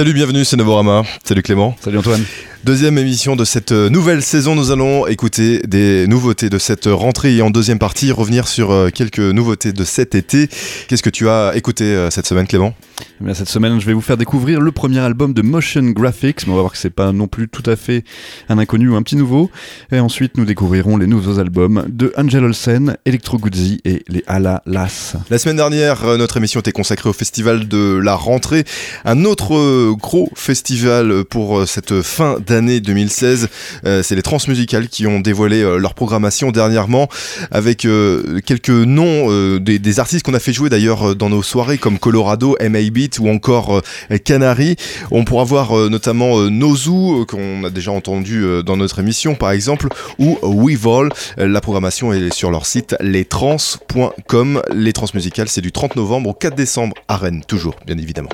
Salut, bienvenue, c'est Novorama. Salut Clément. Salut Antoine. Deuxième émission de cette euh, nouvelle saison, nous allons écouter des nouveautés de cette rentrée et en deuxième partie revenir sur euh, quelques nouveautés de cet été. Qu'est-ce que tu as écouté euh, cette semaine Clément? Eh Cette semaine je vais vous faire découvrir le premier album de Motion Graphics, mais on va voir que c'est pas non plus tout à fait un inconnu ou un petit nouveau. Et ensuite nous découvrirons les nouveaux albums de Angel Olsen, Electro Guzzi et les Ala Las. La semaine dernière, notre émission était consacrée au festival de la rentrée, un autre gros festival pour cette fin d'année 2016. Euh, c'est les Transmusicales qui ont dévoilé euh, leur programmation dernièrement avec euh, quelques noms des, artistes qu'on a fait jouer d'ailleurs dans nos soirées comme Colorado, MA Beat ou encore Canary. On pourra voir notamment Nozu qu'on a déjà entendu dans notre émission par exemple ou Weevil. La programmation est sur leur site lestrans.com. Les Transmusicales, c'est du 30 novembre au 4 décembre à Rennes, toujours bien évidemment.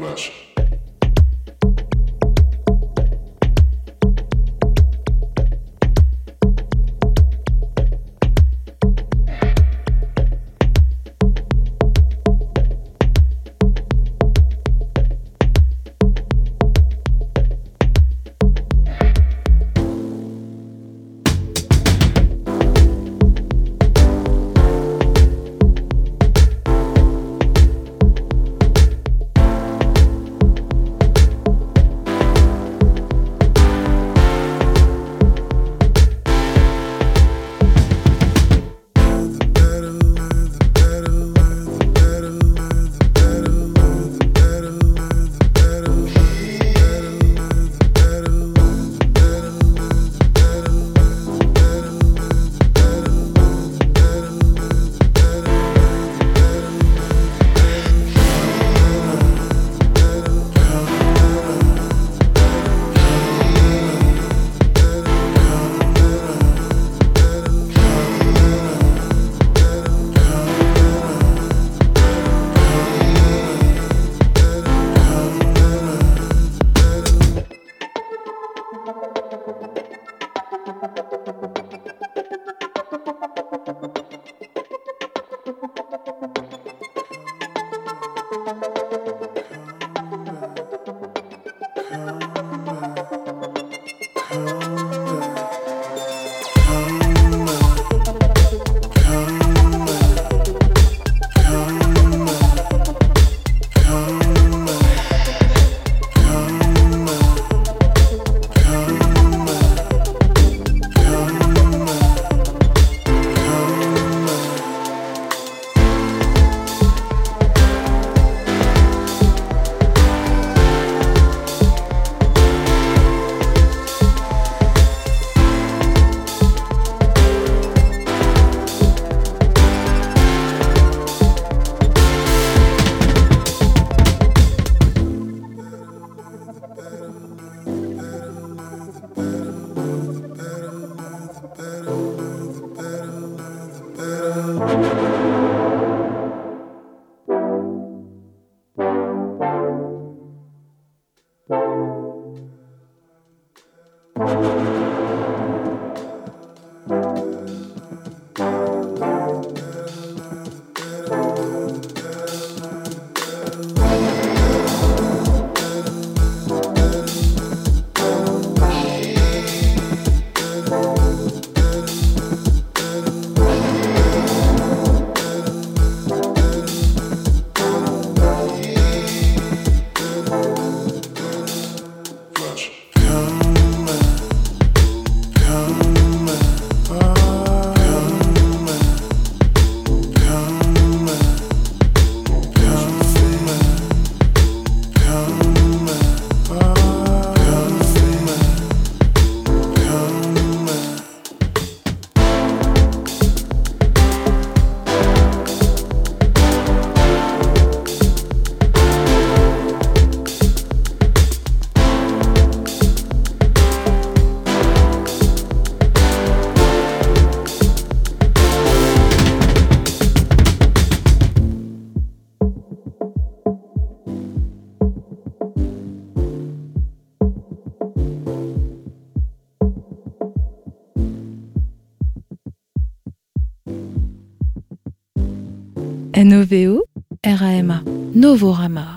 Novorama.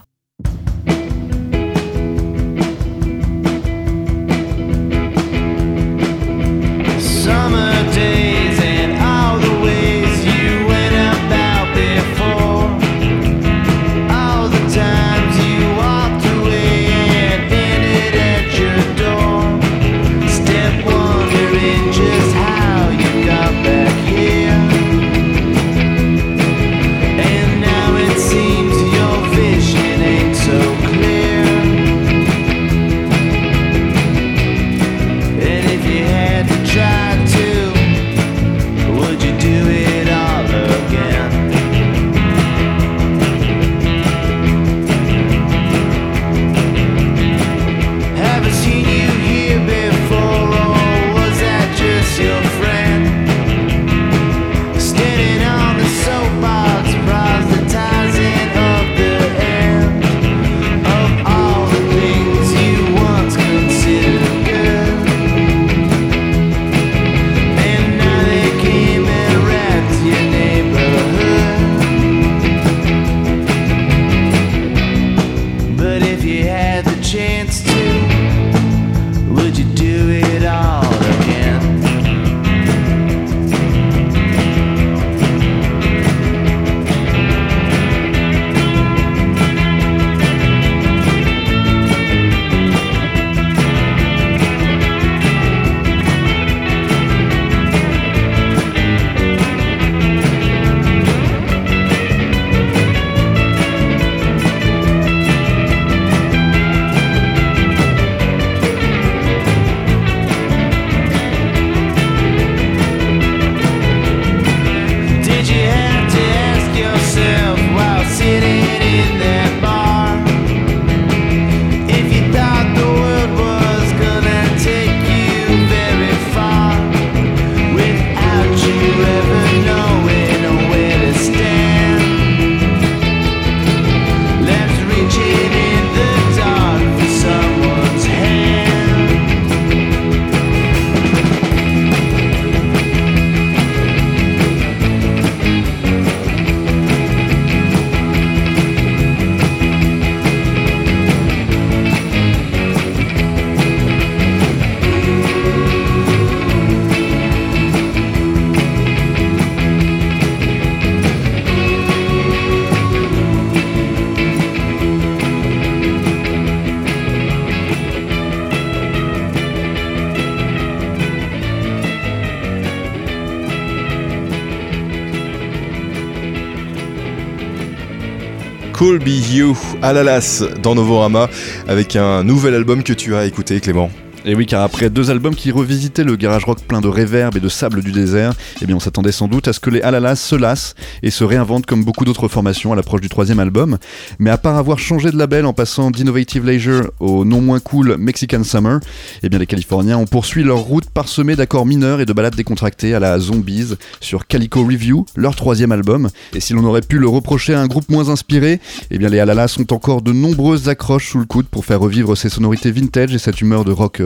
Cool Be You à l'Alas dans Novorama avec un nouvel album que tu as écouté Clément. Et oui, car après deux albums qui revisitaient le garage rock plein de réverb et de sable du désert, eh bien on s'attendait sans doute à ce que les Alalas se lassent et se réinventent comme beaucoup d'autres formations à l'approche du troisième album. Mais à part avoir changé de label en passant d'Innovative Leisure au non moins cool Mexican Summer, eh bien les Californiens ont poursuivi leur route parsemée d'accords mineurs et de balades décontractées à la Zombies sur Calico Review, leur troisième album. Et si l'on aurait pu le reprocher à un groupe moins inspiré, eh bien les Alalas ont encore de nombreuses accroches sous le coude pour faire revivre ces sonorités vintage et cette humeur de rock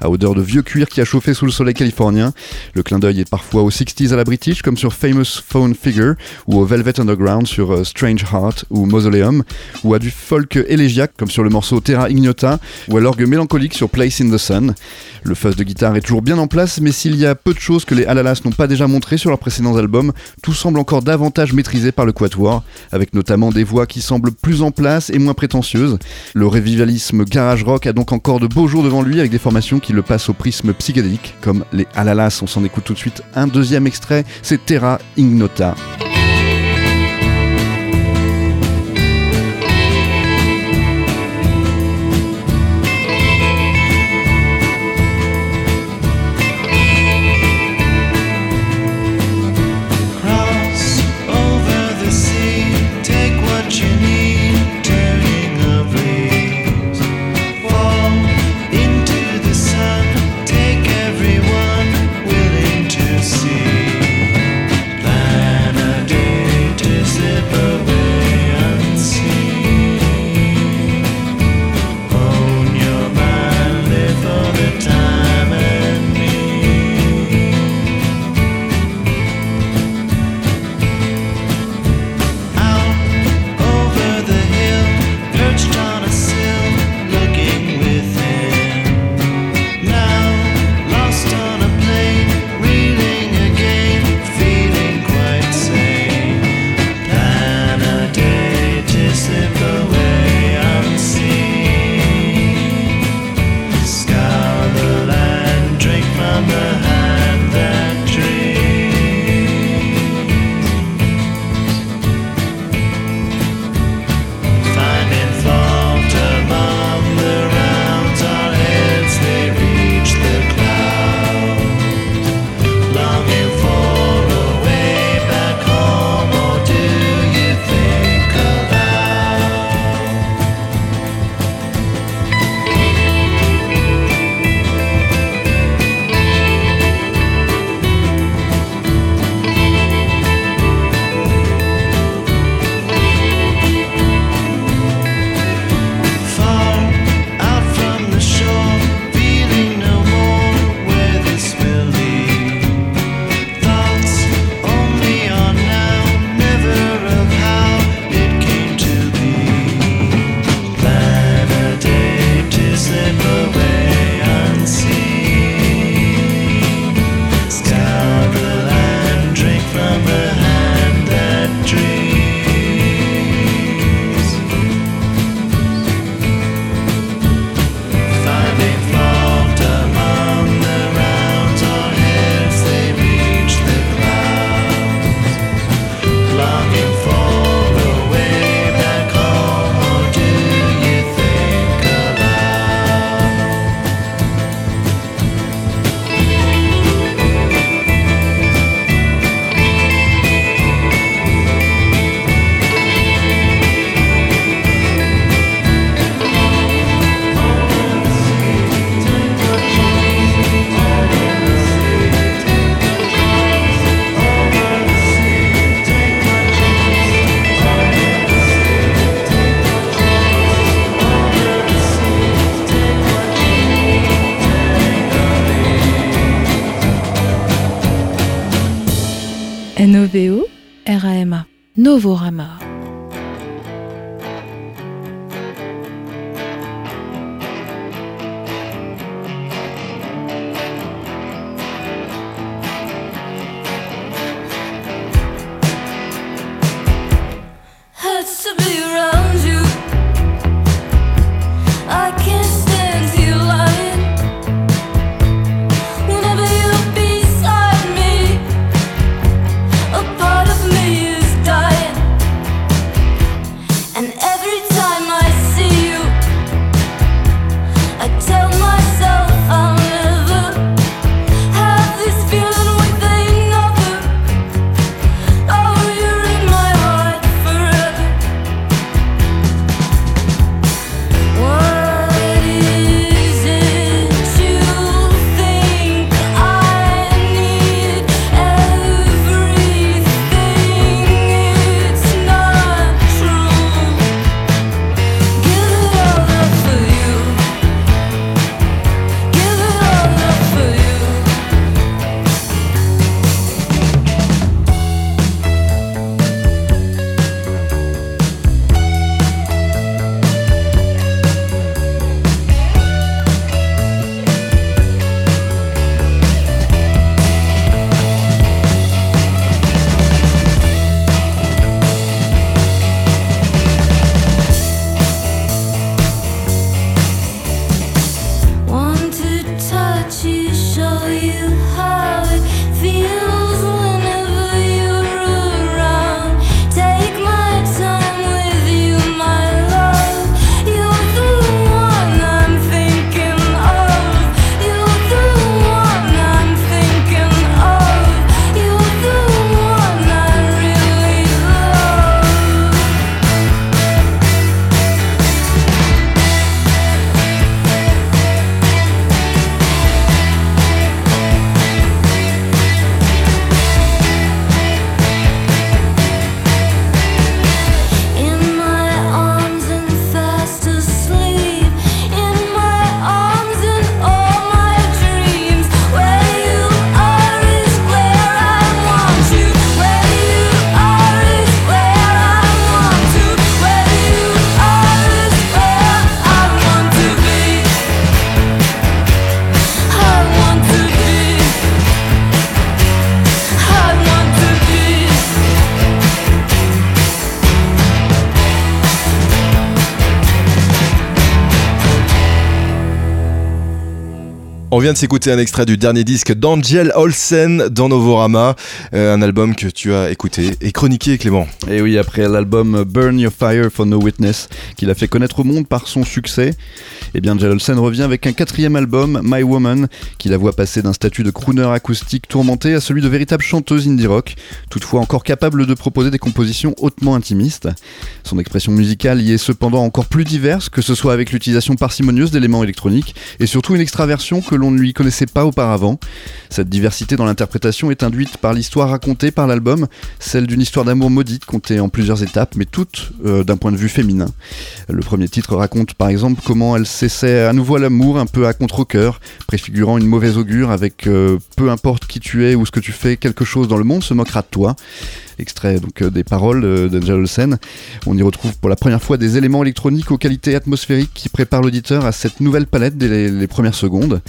à odeur de vieux cuir qui a chauffé sous le soleil californien. Le clin d'œil est parfois aux 60s à la British, comme sur Famous Phone Figure, ou au Velvet Underground sur euh, Strange Heart ou Mausoleum, ou à du folk élégiaque, comme sur le morceau Terra Ignota, ou à l'orgue mélancolique sur Place in the Sun. Le fuzz de guitare est toujours bien en place, mais s'il y a peu de choses que les Alalas n'ont pas déjà montrées sur leurs précédents albums, tout semble encore davantage maîtrisé par le Quatuor, avec notamment des voix qui semblent plus en place et moins prétentieuses. Le revivalisme garage rock a donc encore de beaux jours devant lui avec des formations qui le passent au prisme psychédélique, comme les Alalas. On s'en écoute tout de suite un deuxième extrait, c'est Terra Ignota. Novorama. On vient de s'écouter un extrait du dernier disque d'Angel Olsen dans Novorama, euh, un album que tu as écouté et chroniqué, Clément. Et oui, après l'album Burn Your Fire for No Witness, qu'il a fait connaître au monde par son succès, eh bien Angel Olsen revient avec un quatrième album, My Woman, qui la voit passer d'un statut de crooner acoustique tourmenté à celui de véritable chanteuse indie rock, toutefois encore capable de proposer des compositions hautement intimistes. Son expression musicale y est cependant encore plus diverse, que ce soit avec l'utilisation parcimonieuse d'éléments électroniques et surtout une extraversion que l'on ne lui connaissait pas auparavant. Cette diversité dans l'interprétation est induite par l'histoire racontée par l'album, celle d'une histoire d'amour maudite contée en plusieurs étapes, mais toutes euh, d'un point de vue féminin. Le premier titre raconte par exemple comment elle s'essaie à nouveau à l'amour, un peu à contre-coeur, préfigurant une mauvaise augure avec euh, peu importe qui tu es ou ce que tu fais, quelque chose dans le monde se moquera de toi extrait donc euh, des paroles euh, d'Angel Olsen. On y retrouve pour la première fois des éléments électroniques aux qualités atmosphériques qui préparent l'auditeur à cette nouvelle palette dès les, premières secondes.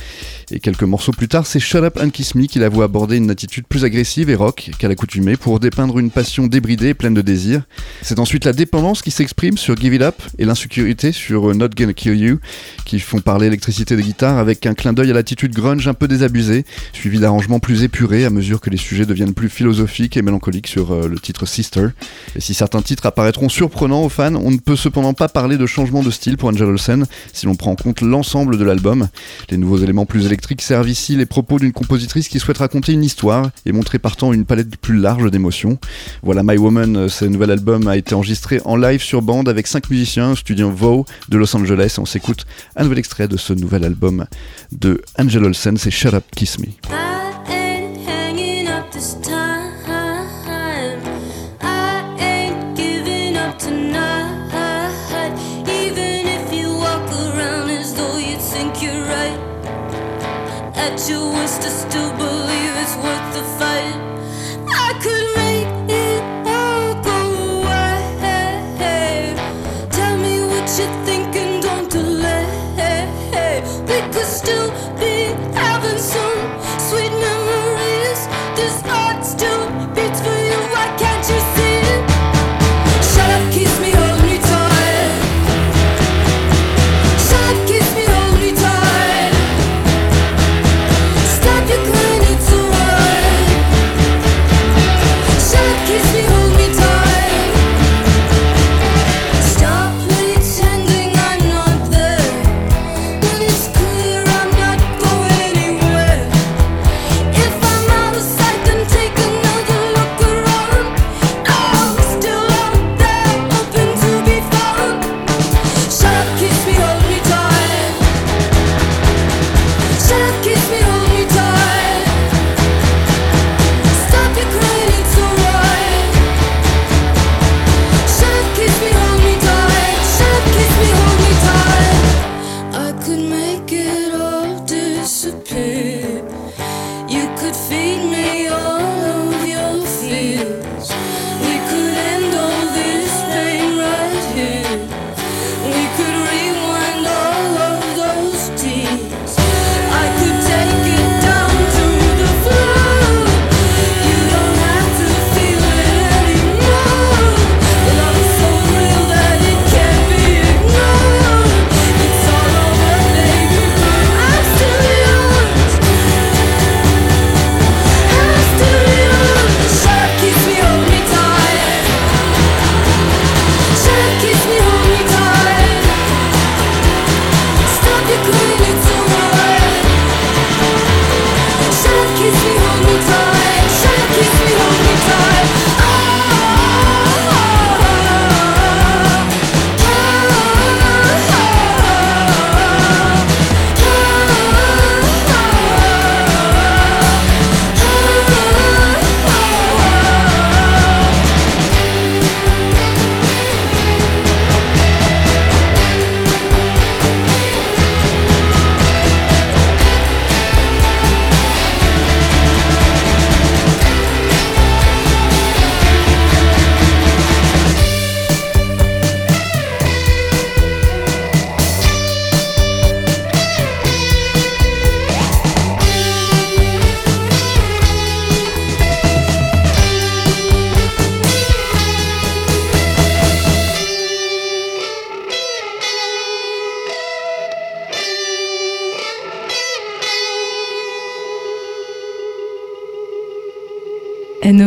Et quelques morceaux plus tard, c'est Shut Up and Kiss Me qui la voit aborder une attitude plus agressive et rock qu'à l'accoutumée pour dépeindre une passion débridée et pleine de désir. C'est ensuite la dépendance qui s'exprime sur Give It Up et l'insécurité sur Not Gonna Kill You qui font parler l'électricité des guitares avec un clin d'œil à l'attitude grunge un peu désabusée, suivi d'arrangements plus épurés à mesure que les sujets deviennent plus philosophiques et mélancoliques sur euh, le titre Sister. Et si certains titres apparaîtront surprenants aux fans, on ne peut cependant pas parler de changement de style pour Angel Olsen si l'on prend en compte l'ensemble de l'album. Les nouveaux éléments plus électriques servent ici les propos d'une compositrice qui souhaite raconter une histoire et montrer partant une palette plus large d'émotions. Voilà My Woman, euh, ce nouvel album a été enregistré en live sur bande avec 5 musiciens, studio Vow de Los Angeles. on s'écoute un nouvel extrait de ce nouvel album de Angel Olsen, c'est Shut Up Kiss Me.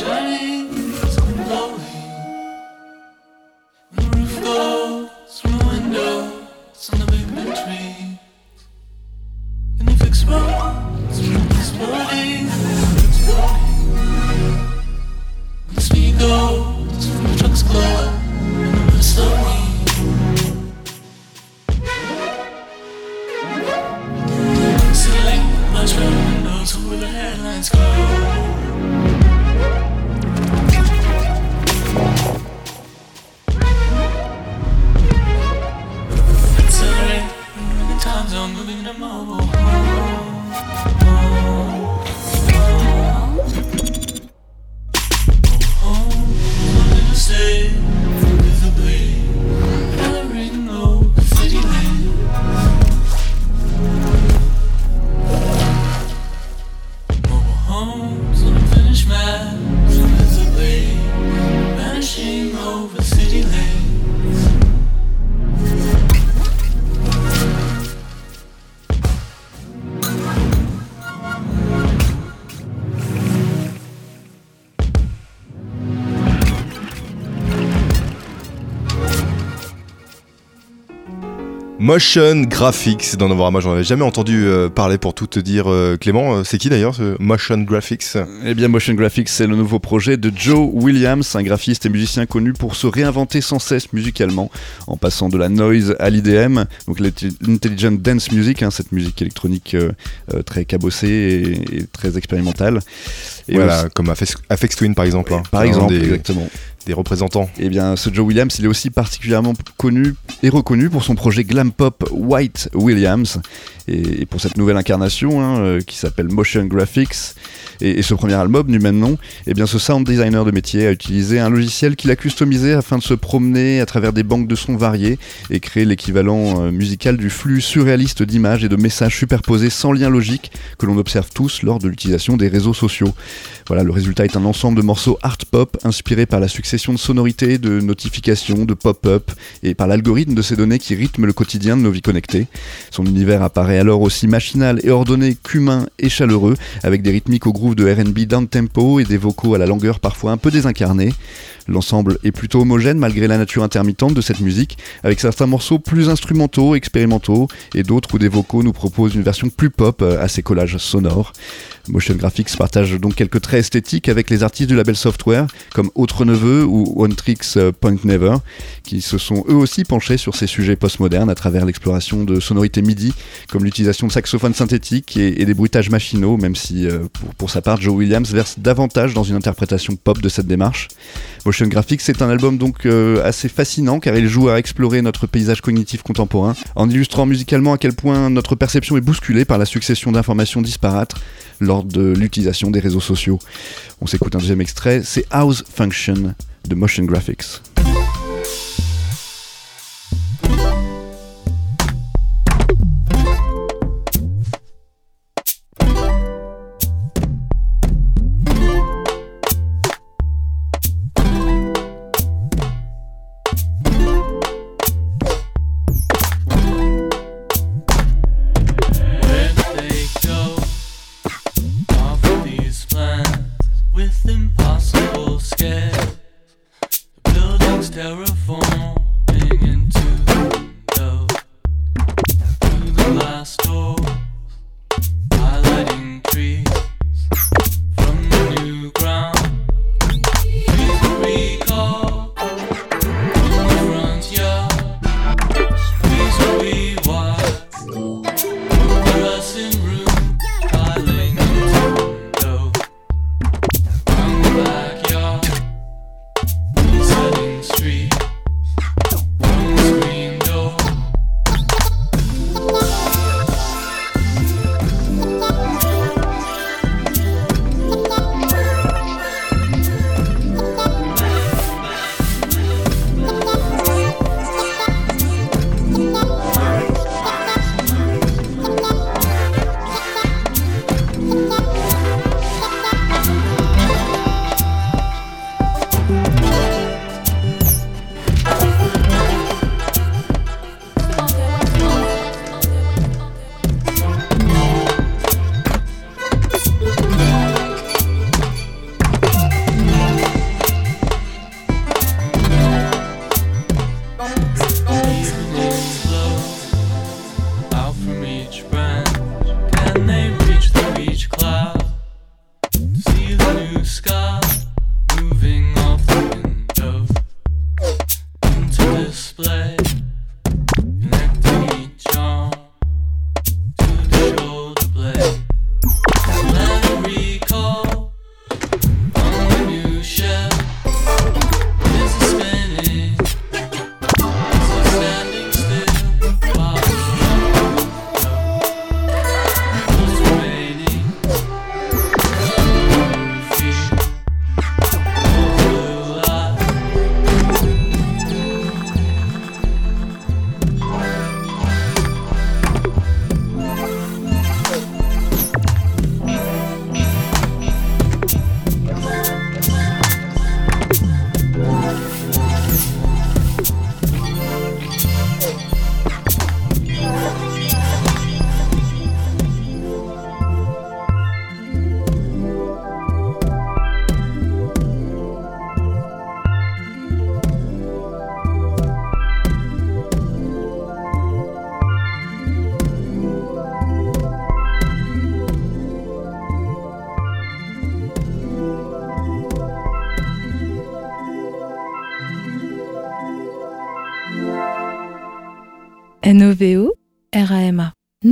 Novorama. Motion Graphics dans Novorama, j'en avais jamais entendu euh, parler pour tout te dire. Euh, Clément, euh, c'est qui d'ailleurs ce Motion Graphics? Eh bien, Motion Graphics, c'est le nouveau projet de Joe Williams, un graphiste et musicien connu pour se réinventer sans cesse musicalement, en passant de la noise à l'IDM, donc l'intelligent dance music, hein, cette musique électronique très cabossée et, très expérimentale. Et voilà, comme Afex Twin par exemple. Hein. Par exemple, exactement des représentants. Eh bien, ce Joe Williams, il est aussi particulièrement connu et reconnu pour son projet glam pop White Williams et, pour cette nouvelle incarnation hein, euh, qui s'appelle Motion Graphics. Et, ce premier album du même nom, eh bien, ce sound designer de métier a utilisé un logiciel qu'il a customisé afin de se promener à travers des banques de sons variés et créer l'équivalent euh, musical du flux surréaliste d'images et de messages superposés sans lien logique que l'on observe tous lors de l'utilisation des réseaux sociaux. Voilà, le résultat est un ensemble de morceaux art pop inspirés par la succession de sonorités, de notifications, de pop-up et par l'algorithme de ces données qui rythment le quotidien de nos vies connectées. Son univers apparaît alors aussi machinal et ordonné qu'humain et chaleureux, avec des rythmiques au groove de RB down tempo et des vocaux à la longueur parfois un peu désincarnés. L'ensemble est plutôt homogène malgré la nature intermittente de cette musique, avec certains morceaux plus instrumentaux, expérimentaux, et d'autres où des vocaux nous proposent une version plus pop euh, à ces collages sonores. Motion Graphics partage donc quelques traits esthétiques avec les artistes du label Software, comme Autre Neveu ou One Tricks euh, Point Never, qui se sont eux aussi penchés sur ces sujets postmodernes à travers l'exploration de sonorités MIDI, comme l'utilisation de saxophones synthétiques et, des bruitages machinaux, même si euh, pour, sa part Joe Williams verse davantage dans une interprétation pop de cette démarche. Graphics c'est un album donc euh, assez fascinant car il joue à explorer notre paysage cognitif contemporain en illustrant musicalement à quel point notre perception est bousculée par la succession d'informations disparates lors de l'utilisation des réseaux sociaux. On s'écoute un deuxième extrait, c'est House Function de Motion Graphics.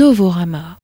Novorama.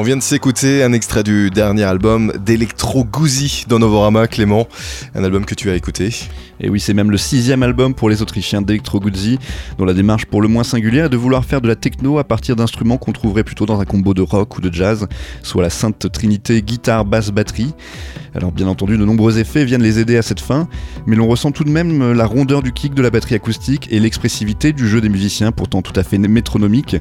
On vient de s'écouter un extrait du dernier album d'Electro Gouzi dans Novorama, Clément. Un album que tu as écouté. Et oui, c'est même le sixième album pour les Autrichiens d'Electro Guzzi, dont la démarche pour le moins singulière est de vouloir faire de la techno à partir d'instruments qu'on trouverait plutôt dans un combo de rock ou de jazz, soit la sainte trinité guitare, basse, batterie. Alors bien entendu, de nombreux effets viennent les aider à cette fin, mais l'on ressent tout de même la rondeur du kick de la batterie acoustique et l'expressivité du jeu des musiciens, pourtant tout à fait métronomique.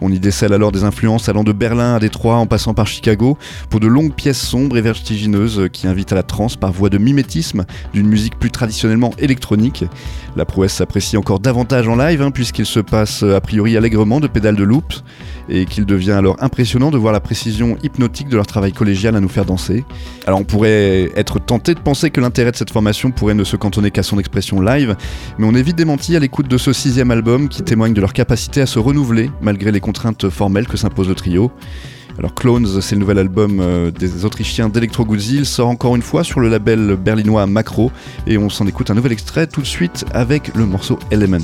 On y décèle alors des influences allant de Berlin à Détroit en passant par Chicago, pour de longues pièces sombres et vertigineuses qui invitent à la trance par voie de mimétisme d'une musique plus traditionnelle électronique. La prouesse s'apprécie encore davantage en live, hein, puisqu'il se passe a priori allègrement de pédales de loop, et qu'il devient alors impressionnant de voir la précision hypnotique de leur travail collégial à nous faire danser. Alors on pourrait être tenté de penser que l'intérêt de cette formation pourrait ne se cantonner qu'à son expression live, mais on est vite démenti à l'écoute de ce sixième album qui témoigne de leur capacité à se renouveler malgré les contraintes formelles que s'impose le trio. Alors Clones, c'est le nouvel album euh, des Autrichiens d'Electro Goodsy. Il sort encore une fois sur le label berlinois Macro et on s'en écoute un nouvel extrait tout de suite avec le morceau Element.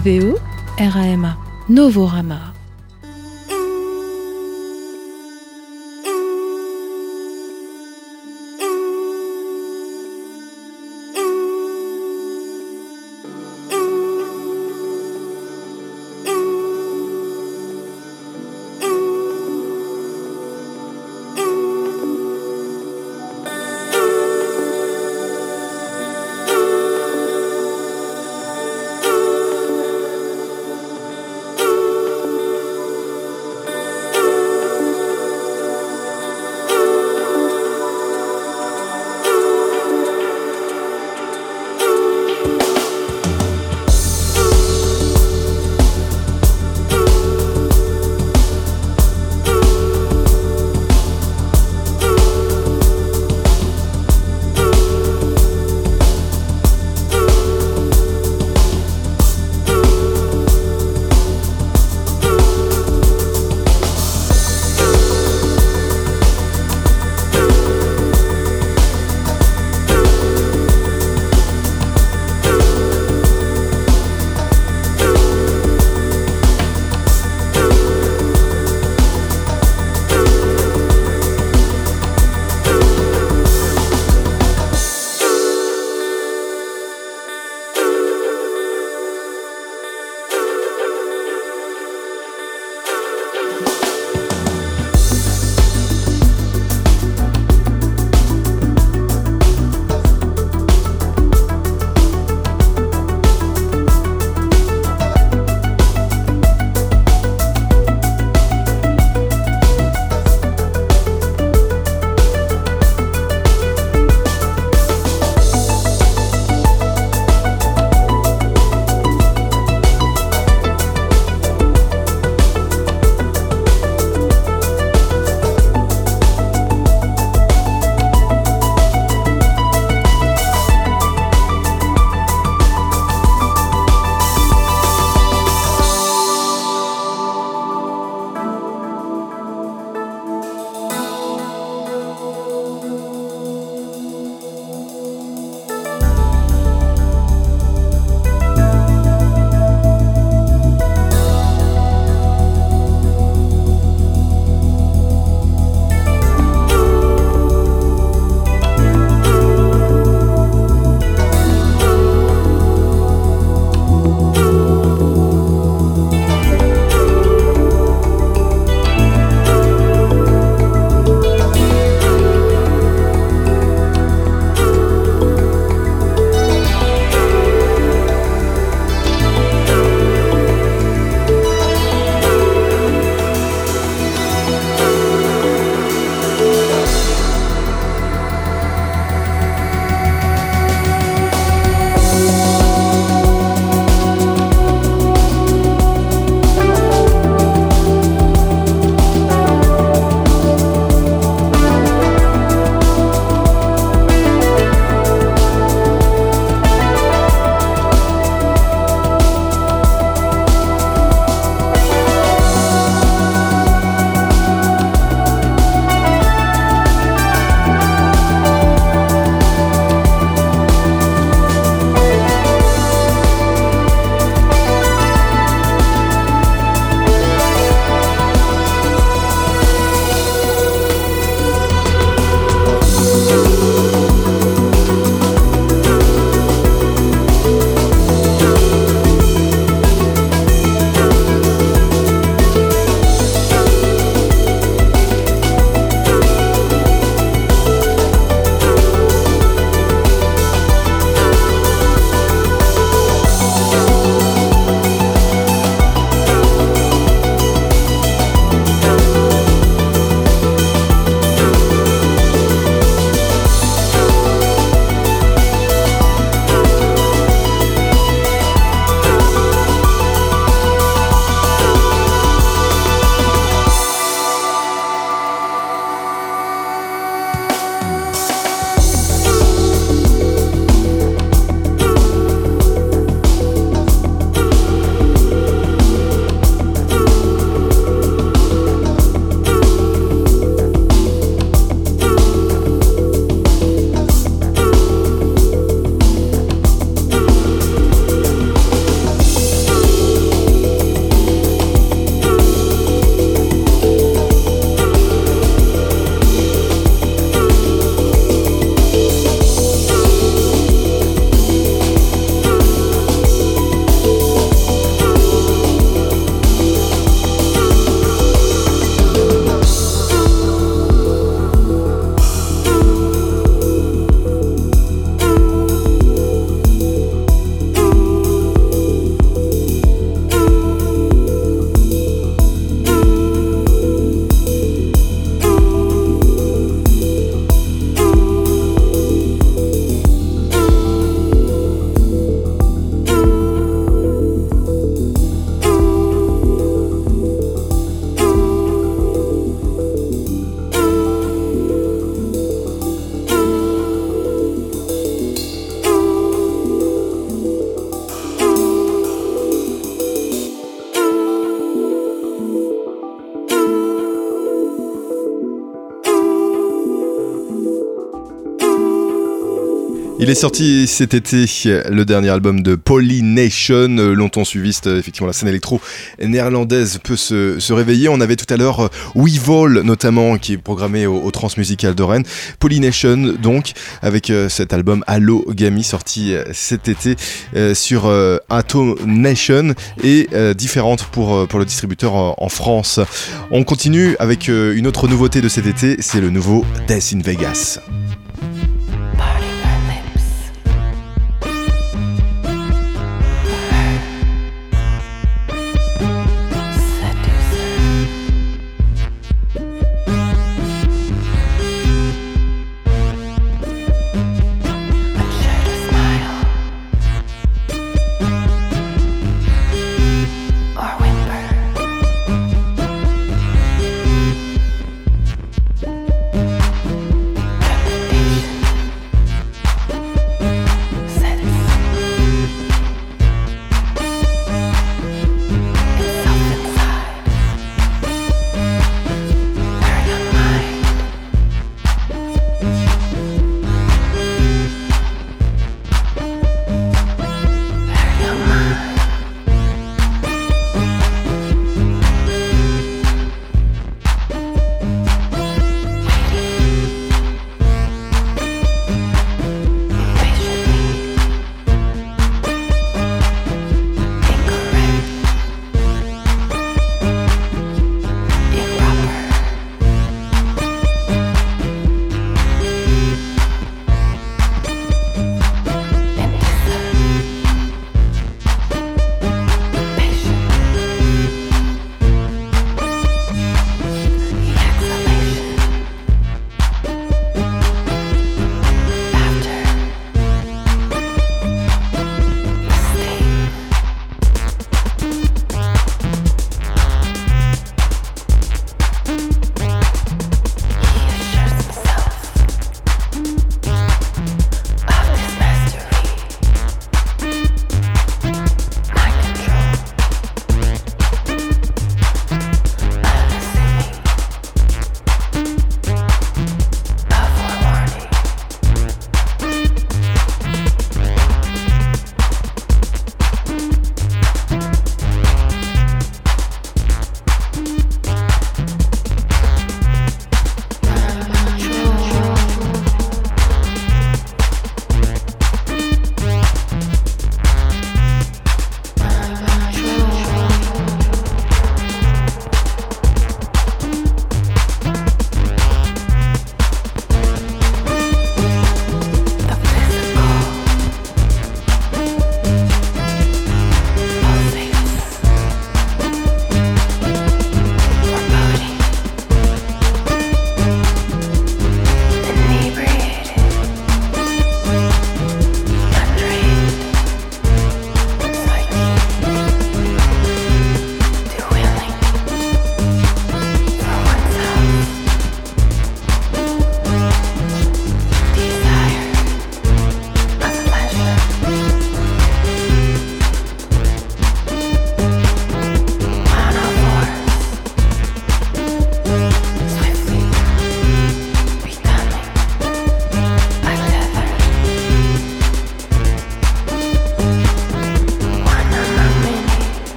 Noveo RAMA Novorama Sorti cet été le dernier album de Polynation. Longtemps suiviste, effectivement, la scène électro néerlandaise peut se, réveiller. On avait tout à l'heure euh, We Vol, notamment, qui est programmé au, Transmusical de Rennes. Polynation, donc, avec euh, cet album Allo Gami sorti euh, cet été sur Atom Nation et différente pour, pour le distributeur en France. On continue avec une autre nouveauté de cet été, c'est le nouveau Death in Vegas.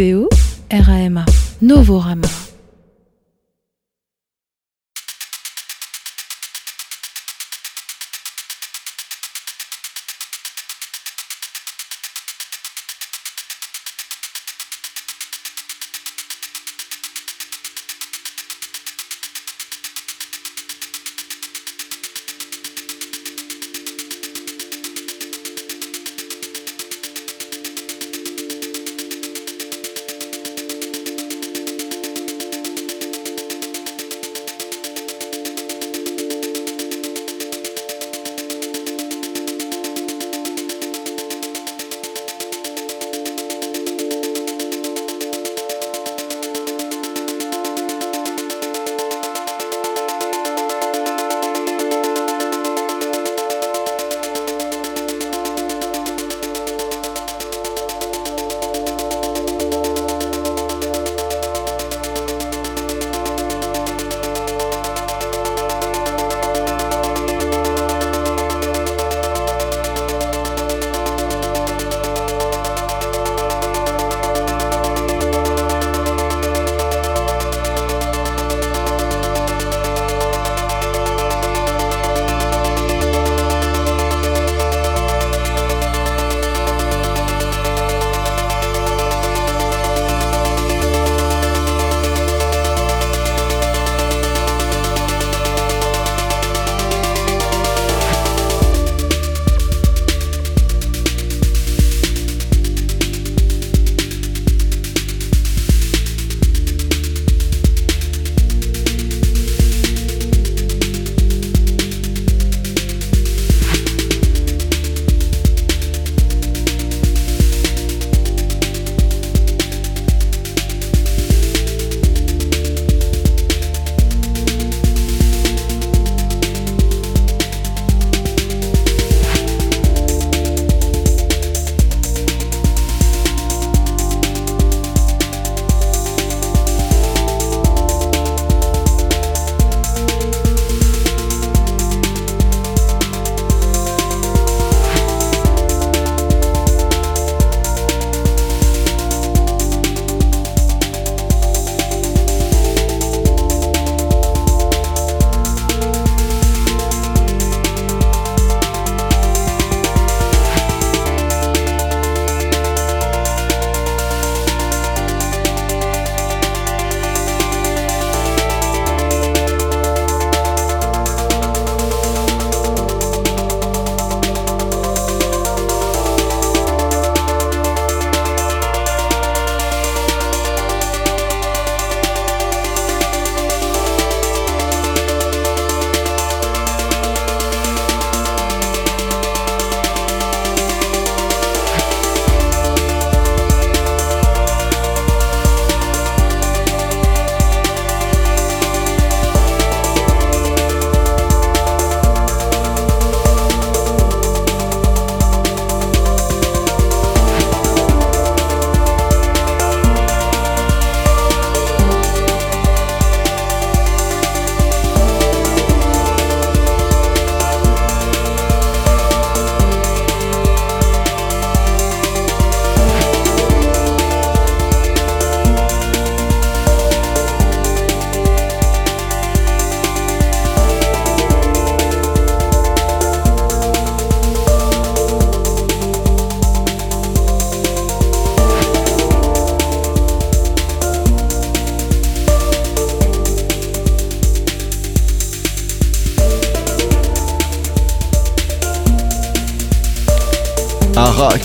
N-O-V-O R-A-M-A. Novorama.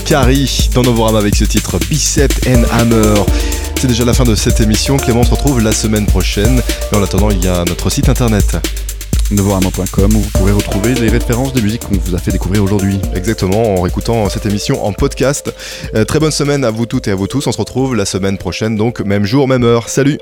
Kari dans Novorama avec ce titre Bicep and Hammer. C'est déjà la fin de cette émission. Clément se retrouve la semaine prochaine. Et en attendant, il y a notre site internet. Novorama.com où vous pourrez retrouver les références des musiques qu'on vous a fait découvrir aujourd'hui. Exactement, en réécoutant cette émission en podcast. Euh, très bonne semaine à vous toutes et à vous tous. On se retrouve la semaine prochaine, donc même jour, même heure. Salut